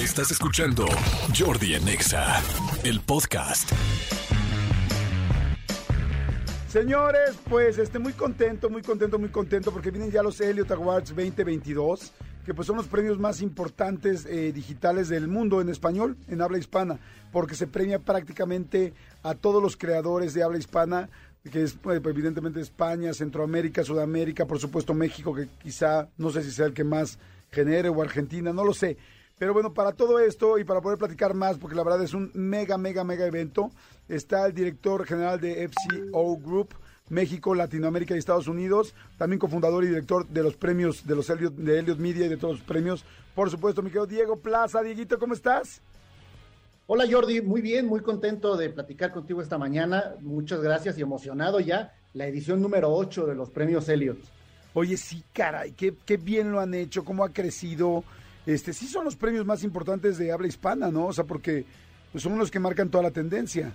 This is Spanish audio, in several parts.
Estás escuchando Jordi Anexa, el podcast. Señores, pues este, muy contento, muy contento, muy contento porque vienen ya los Elliot Awards 2022, que pues son los premios más importantes eh, digitales del mundo en español, en habla hispana, porque se premia prácticamente a todos los creadores de habla hispana, que es pues, evidentemente España, Centroamérica, Sudamérica, por supuesto México, que quizá no sé si sea el que más genere, o Argentina, no lo sé. Pero bueno, para todo esto y para poder platicar más, porque la verdad es un mega, mega, mega evento, está el director general de FCO Group, México, Latinoamérica y Estados Unidos, también cofundador y director de los premios de los Elliot, de Elliot Media y de todos los premios. Por supuesto, mi querido Diego Plaza. Dieguito, ¿cómo estás? Hola Jordi, muy bien, muy contento de platicar contigo esta mañana. Muchas gracias y emocionado ya la edición número 8 de los premios Elliot. Oye, sí, caray, qué, qué bien lo han hecho, cómo ha crecido este, sí son los premios más importantes de habla hispana, ¿no? O sea, porque pues, son los que marcan toda la tendencia.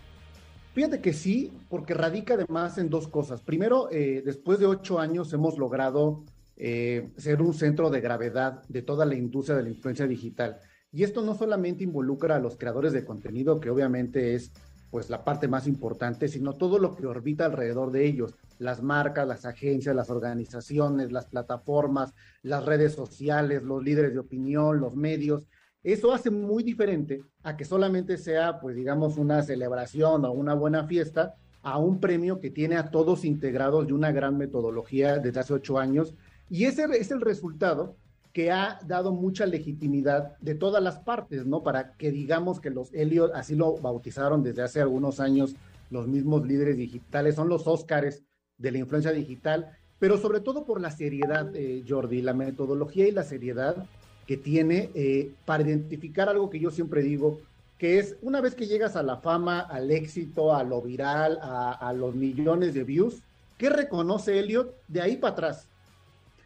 Fíjate que sí, porque radica además en dos cosas. Primero, eh, después de ocho años hemos logrado eh, ser un centro de gravedad de toda la industria de la influencia digital. Y esto no solamente involucra a los creadores de contenido, que obviamente es pues la parte más importante, sino todo lo que orbita alrededor de ellos, las marcas, las agencias, las organizaciones, las plataformas, las redes sociales, los líderes de opinión, los medios. Eso hace muy diferente a que solamente sea, pues digamos, una celebración o una buena fiesta, a un premio que tiene a todos integrados de una gran metodología desde hace ocho años. Y ese es el resultado que ha dado mucha legitimidad de todas las partes, ¿no? Para que digamos que los Elliot, así lo bautizaron desde hace algunos años los mismos líderes digitales, son los Óscares de la influencia digital, pero sobre todo por la seriedad, eh, Jordi, la metodología y la seriedad que tiene eh, para identificar algo que yo siempre digo, que es una vez que llegas a la fama, al éxito, a lo viral, a, a los millones de views, ¿qué reconoce Elliot de ahí para atrás?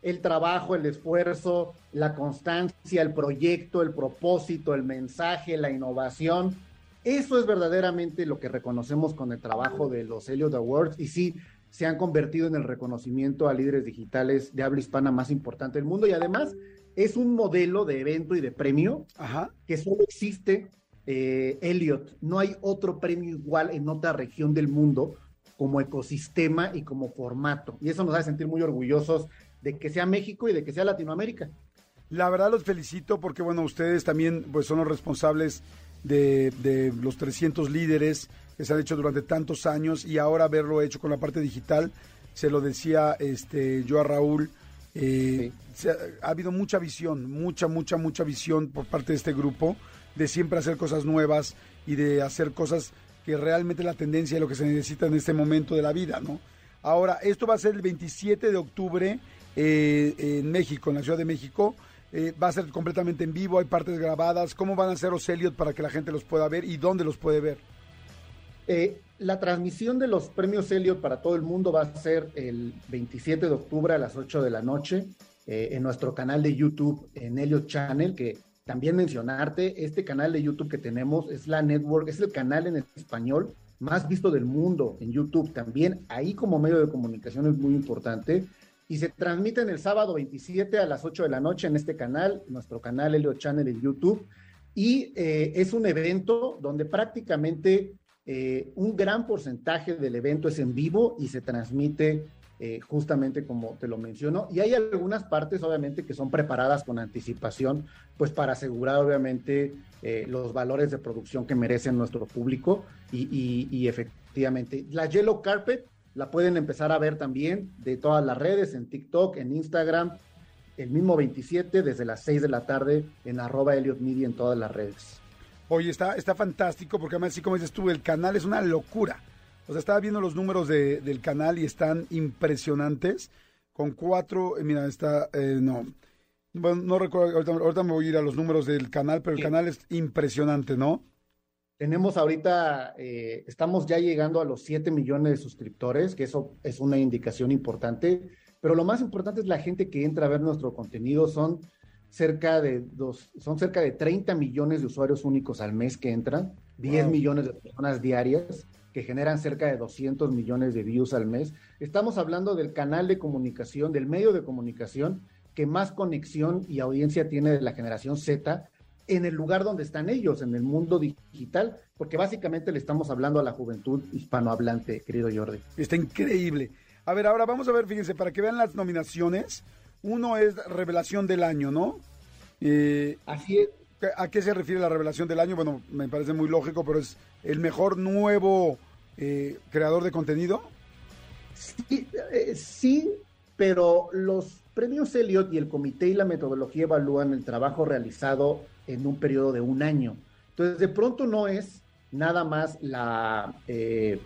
el trabajo, el esfuerzo, la constancia, el proyecto, el propósito, el mensaje, la innovación. Eso es verdaderamente lo que reconocemos con el trabajo de los Elliot Awards y sí, se han convertido en el reconocimiento a líderes digitales de habla hispana más importante del mundo y además es un modelo de evento y de premio que solo existe eh, Elliot. No hay otro premio igual en otra región del mundo como ecosistema y como formato. Y eso nos hace sentir muy orgullosos de que sea México y de que sea Latinoamérica. La verdad los felicito porque, bueno, ustedes también pues, son los responsables de, los 300 líderes que se han hecho durante tantos años y ahora haberlo hecho con la parte digital, se lo decía este, yo a Raúl, eh, ha, habido mucha visión, mucha, mucha, mucha visión por parte de este grupo de siempre hacer cosas nuevas y de hacer cosas que realmente la tendencia y lo que se necesita en este momento de la vida, ¿no? Ahora, esto va a ser el 27 de octubre eh, en México, en la Ciudad de México. Eh, va a ser completamente en vivo, hay partes grabadas. ¿Cómo van a ser los Elliot para que la gente los pueda ver y dónde los puede ver? Eh, la transmisión de los premios Elliot para todo el mundo va a ser el 27 de octubre a las 8 de la noche en nuestro canal de YouTube, en Elliot Channel, que también mencionarte, este canal de YouTube que tenemos es la network, es el canal en español más visto del mundo en YouTube. También ahí como medio de comunicación es muy importante y se transmiten el sábado 27 a las 8 de la noche en este canal, nuestro canal Helio Channel en YouTube. Y eh, es un evento donde prácticamente eh, un gran porcentaje del evento es en vivo y se transmite eh, justamente como te lo menciono. Y hay algunas partes, obviamente, que son preparadas con anticipación, pues para asegurar, obviamente, los valores de producción que merecen nuestro público. Y, y efectivamente, la Yellow Carpet la pueden empezar a ver también de todas las redes, en TikTok, en Instagram, el mismo 27 desde las 6 de la tarde en arroba Elliot Media en todas las redes. Oye, está, está fantástico porque además, así como dices tú, el canal es una locura. O sea, estaba viendo los números del canal y están impresionantes. Con cuatro, eh, mira, está, eh, no, no recuerdo, ahorita, ahorita, me voy a ir a los números del canal, pero el canal es impresionante, ¿no? Tenemos ahorita, eh, estamos ya llegando a los 7 millones de suscriptores, que eso es una indicación importante, pero lo más importante es la gente que entra a ver nuestro contenido, son cerca de dos, son cerca de 30 millones de usuarios únicos al mes que entran, 10 millones de personas diarias que generan cerca de 200 millones de views al mes. Estamos hablando del canal de comunicación, del medio de comunicación que más conexión y audiencia tiene de la generación Z en el lugar donde están ellos, en el mundo digital, porque básicamente le estamos hablando a la juventud hispanohablante, querido Jordi. Está increíble. A ver, ahora vamos a ver, fíjense, para que vean las nominaciones. Uno es Revelación del Año, ¿no? Eh, Así es. ¿A qué se refiere la revelación del año? Bueno, me parece muy lógico, pero es el mejor nuevo eh, creador de contenido. Sí, eh, sí, pero los premios Elliot y el comité y la metodología evalúan el trabajo realizado en un periodo de un año. Entonces, de pronto no es nada más la, eh,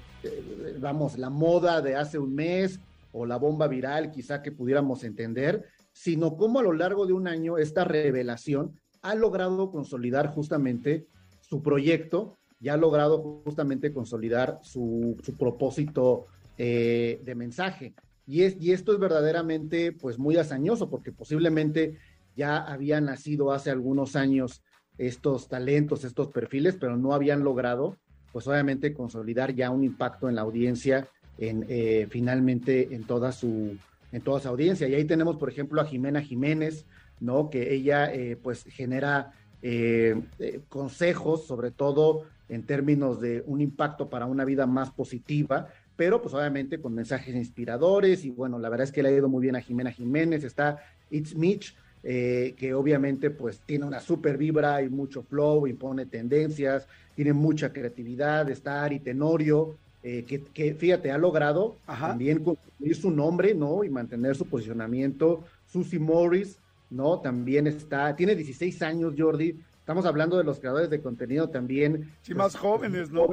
vamos, la moda de hace un mes o la bomba viral quizá que pudiéramos entender, sino cómo a lo largo de un año esta revelación ha logrado consolidar justamente su proyecto y ha logrado justamente consolidar su, propósito eh, de mensaje. Y, es, y esto es verdaderamente pues muy hazañoso porque posiblemente ya habían nacido hace algunos años estos talentos, estos perfiles, pero no habían logrado pues obviamente consolidar ya un impacto en la audiencia, en eh, finalmente en toda su en toda su audiencia. Y ahí tenemos, por ejemplo, a Jimena Jiménez, ¿no? Que ella eh, pues genera eh, eh, consejos, sobre todo en términos de un impacto para una vida más positiva, pero pues obviamente con mensajes inspiradores y bueno, la verdad es que le ha ido muy bien a Jimena Jiménez, está It's Mitch, que obviamente pues tiene una super vibra y mucho flow, impone tendencias, tiene mucha creatividad, está Ari Tenorio, que, que, fíjate, ha logrado también construir su nombre, ¿no? Y mantener su posicionamiento. Susie Morris, ¿no? También está, tiene 16 años, Jordi. Estamos hablando de los creadores de contenido también. Sí, más jóvenes, ¿no?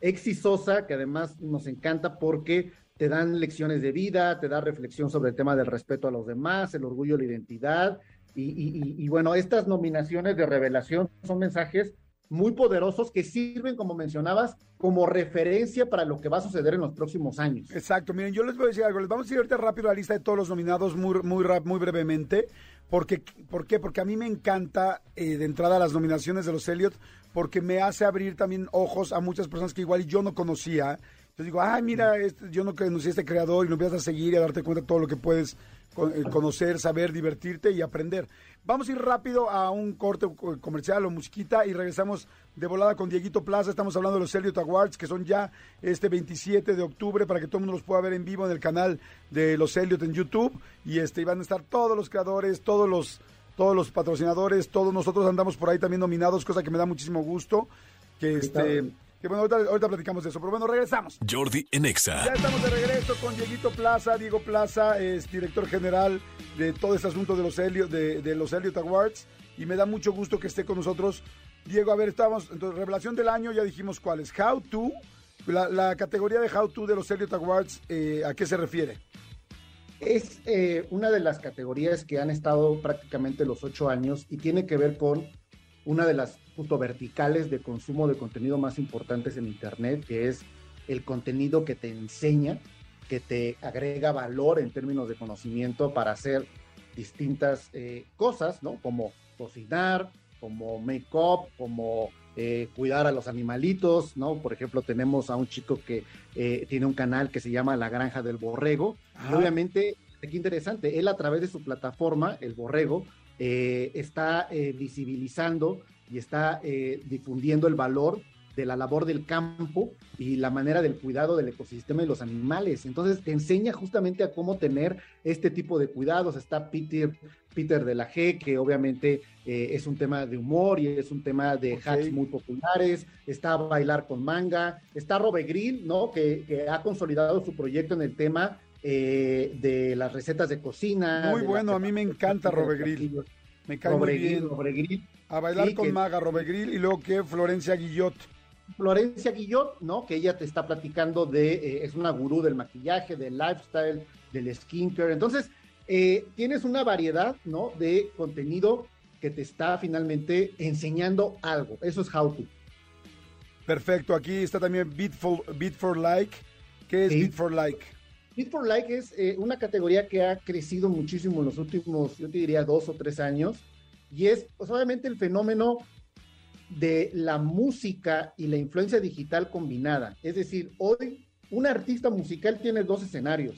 Exi Sosa, que además nos encanta porque te dan lecciones de vida, te da reflexión sobre el tema del respeto a los demás, el orgullo, la identidad. Y, y bueno, estas nominaciones de revelación son mensajes muy poderosos que sirven, como mencionabas, como referencia para lo que va a suceder en los próximos años. Exacto, miren, yo les voy a decir algo, les vamos a ir ahorita rápido la lista de todos los nominados muy, muy, muy brevemente, porque, ¿por qué? Porque a mí me encanta eh, de entrada las nominaciones de los Elliot, porque me hace abrir también ojos a muchas personas que igual yo no conocía. Entonces digo, ay, mira, este, yo no conocía a este creador y lo empiezas a seguir y a darte cuenta de todo lo que puedes conocer, saber, divertirte y aprender. Vamos a ir rápido a un corte comercial o musiquita y regresamos de volada con Dieguito Plaza. Estamos hablando de los Elliot Awards, que son ya este 27 de octubre para que todo el mundo los pueda ver en vivo en el canal de los Elliot en YouTube. Y este, van a estar todos los creadores, todos los, todos los patrocinadores, todos nosotros andamos por ahí también nominados, cosa que me da muchísimo gusto. Que este que bueno, ahorita, platicamos de eso. Pero bueno, regresamos. Jordi Enexa. Ya estamos de regreso con Dieguito Plaza. Diego Plaza es director general de todo este asunto de los Elliot, de, los Elliot Awards. Y me da mucho gusto que esté con nosotros. Diego, a ver, estamos. Entonces, revelación del año, ya dijimos cuál es. How to. La, categoría de How to de los Elliot Awards, eh, ¿a qué se refiere? Es eh, una de las categorías que han estado prácticamente los ocho años y tiene que ver con una de las punto verticales de consumo de contenido más importantes en Internet, que es el contenido que te enseña, que te agrega valor en términos de conocimiento para hacer distintas eh, cosas, ¿no? Como cocinar, como make-up, como eh, cuidar a los animalitos, ¿no? Por ejemplo, tenemos a un chico que eh, tiene un canal que se llama La Granja del Borrego. Y obviamente, qué interesante, él a través de su plataforma, El Borrego, está visibilizando y está eh, difundiendo el valor de la labor del campo y la manera del cuidado del ecosistema y los animales. Entonces te enseña justamente a cómo tener este tipo de cuidados. Está Peter, Peter de la G, que obviamente eh, es un tema de humor y es un tema de hacks muy populares. Está Bailar con Manga. Está Robe Grill, ¿no? Que, ha consolidado su proyecto en el tema eh, de las recetas de cocina. Muy bueno, a mí me encanta Robe Grill. Me cae muy bien. A bailar con Maga, Robert Grill y luego que Florencia Guillot. Florencia Guillot, ¿no? Que ella te está platicando de, eh, es una gurú del maquillaje, del lifestyle, del skincare. Entonces, eh, tienes una variedad, ¿no? De contenido que te está finalmente enseñando algo. Eso es How to. Perfecto. Aquí está también Beat for, Beat for Like. ¿Qué es Beat for Like? Beat for Like es eh, una categoría que ha crecido muchísimo en los últimos, yo te diría, dos o tres años y es pues, obviamente el fenómeno de la música y la influencia digital combinada. Es decir, hoy un artista musical tiene dos escenarios,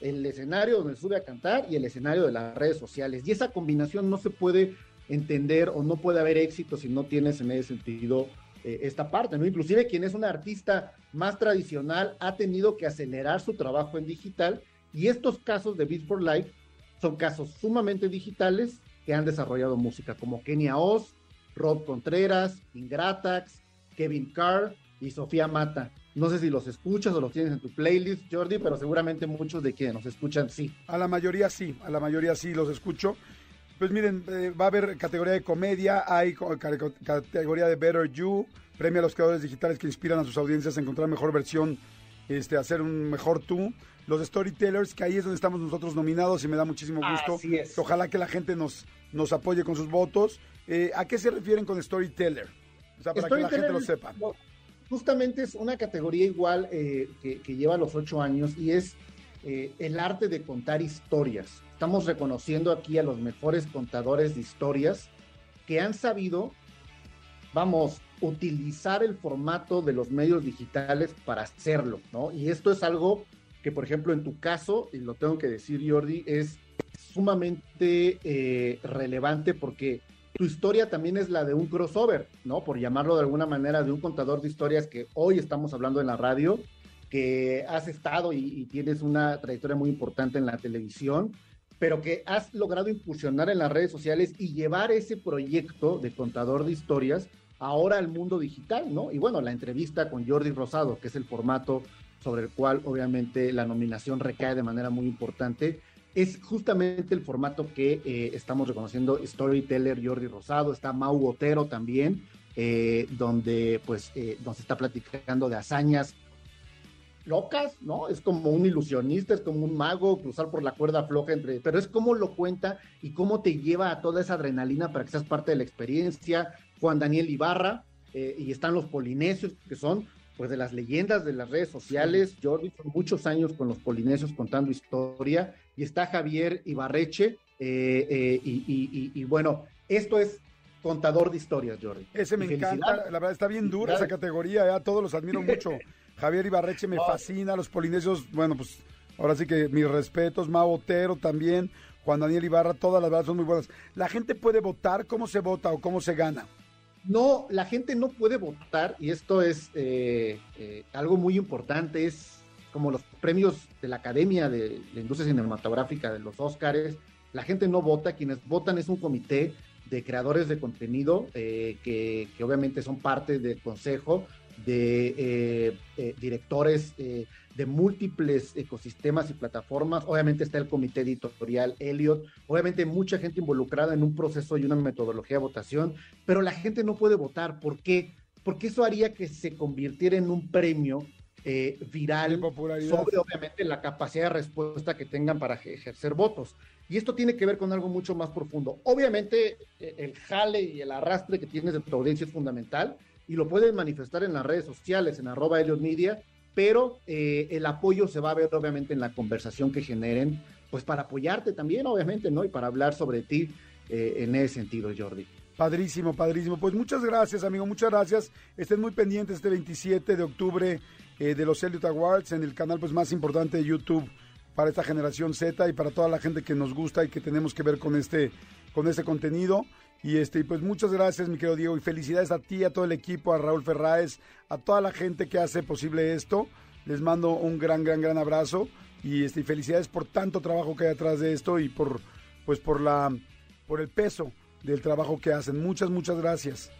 el escenario donde sube a cantar y el escenario de las redes sociales. Y esa combinación no se puede entender o no puede haber éxito si no tienes en ese sentido eh, esta parte, ¿no? Inclusive quien es un artista más tradicional ha tenido que acelerar su trabajo en digital y estos casos de Beats for Life son casos sumamente digitales que han desarrollado música, como Kenia Oz, Rob Contreras, Ingratax, Kevin Carr y Sofía Mata. No sé si los escuchas o los tienes en tu playlist, Jordi, pero seguramente muchos de quienes nos escuchan sí. A la mayoría sí, a la mayoría sí los escucho. Pues miren, eh, va a haber categoría de comedia, hay categoría de Better You, premia a los creadores digitales que inspiran a sus audiencias a encontrar mejor versión, este, hacer un mejor tú. Los storytellers, que ahí es donde estamos nosotros nominados y me da muchísimo gusto. Ojalá que la gente nos, nos apoye con sus votos. Eh, ¿A qué se refieren con storyteller? O sea, para que la gente lo sepa. Justamente es una categoría igual eh, que, lleva los ocho años y es el arte de contar historias. Estamos reconociendo aquí a los mejores contadores de historias que han sabido, vamos, utilizar el formato de los medios digitales para hacerlo, ¿no? Y esto es algo que, por ejemplo, en tu caso, y lo tengo que decir, Jordi, es sumamente eh, relevante porque tu historia también es la de un crossover, ¿no? Por llamarlo de alguna manera, de un contador de historias que hoy estamos hablando en la radio, que has estado y tienes una trayectoria muy importante en la televisión pero que has logrado impulsionar en las redes sociales y llevar ese proyecto de contador de historias ahora al mundo digital, ¿no? Y bueno, la entrevista con Jordi Rosado, que es el formato sobre el cual obviamente la nominación recae de manera muy importante, es justamente el formato que eh, estamos reconociendo Storyteller Jordi Rosado, está Mau Botero también, eh, donde pues eh, nos está platicando de hazañas locas, ¿no? Es como un ilusionista, es como un mago, cruzar por la cuerda floja entre, pero es cómo lo cuenta y cómo te lleva a toda esa adrenalina para que seas parte de la experiencia. Juan Daniel Ibarra, eh, y están los polinesios, que son pues de las leyendas de las redes sociales. Jordi son muchos años con los polinesios contando historia, y está Javier Ibarreche, eh, eh, y, bueno, esto es contador de historias, Jordi. Ese me encanta, la verdad está bien dura esa categoría, ya todos los admiro mucho. Javier Ibarreche me fascina, los polinesios, bueno, pues ahora sí que mis respetos, Mau Otero también, Juan Daniel Ibarra, todas las verdades son muy buenas. ¿La gente puede votar? ¿Cómo se vota o cómo se gana? No, la gente no puede votar y esto es eh, eh, algo muy importante, es como los premios de la Academia de la Industria Cinematográfica de los Óscares, la gente no vota, quienes votan es un comité de creadores de contenido eh, que, que, obviamente son parte del consejo, de eh, eh, directores eh, de múltiples ecosistemas y plataformas. Obviamente está el comité editorial Elliot, obviamente mucha gente involucrada en un proceso y una metodología de votación, pero la gente no puede votar. ¿Por qué? Porque eso haría que se convirtiera en un premio viral sobre obviamente la capacidad de respuesta que tengan para ejercer votos. Y esto tiene que ver con algo mucho más profundo. Obviamente el jale y el arrastre que tienes de tu audiencia es fundamental, y lo pueden manifestar en las redes sociales, en arroba Elliot Media, pero eh, el apoyo se va a ver obviamente en la conversación que generen, pues para apoyarte también, obviamente, ¿no? Y para hablar sobre ti eh, en ese sentido, Jordi. Padrísimo, padrísimo. Pues muchas gracias, amigo, muchas gracias. Estén muy pendientes este 27 de octubre eh, de los Elliot Awards en el canal pues más importante de YouTube para esta generación Z y para toda la gente que nos gusta y que tenemos que ver con este, con este contenido. Y este, pues muchas gracias, mi querido Diego, y felicidades a ti, a todo el equipo, a Raúl Ferráez, a toda la gente que hace posible esto. Les mando un gran, gran, gran abrazo y este, felicidades por tanto trabajo que hay detrás de esto y por, pues por la, por el peso del trabajo que hacen. Muchas, muchas gracias.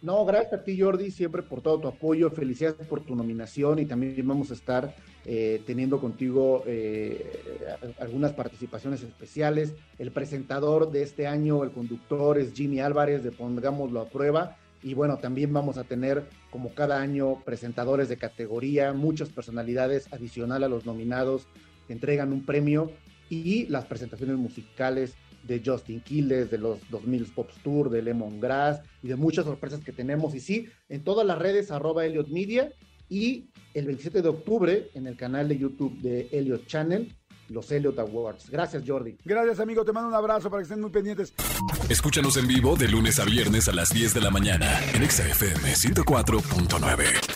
No, gracias a ti, Jordi, siempre por todo tu apoyo. Felicidades por tu nominación y también vamos a estar eh, teniendo contigo eh, algunas participaciones especiales. El presentador de este año, el conductor, es Jimmy Álvarez de Pongámoslo a Prueba. Y bueno, también vamos a tener, como cada año, presentadores de categoría, muchas personalidades adicional a los nominados que entregan un premio y las presentaciones musicales de Justin Quiles, de los 2000 Pop Tour, de Lemon Grass y de muchas sorpresas que tenemos. Y sí, en todas las redes, arroba Elliot Media y el 27 de octubre en el canal de YouTube de Elliot Channel, los Elliot Awards. Gracias, Jordi. Gracias, amigo. Te mando un abrazo para que estén muy pendientes. Escúchanos en vivo de lunes a viernes a las 10 de la mañana en XFM 104.9.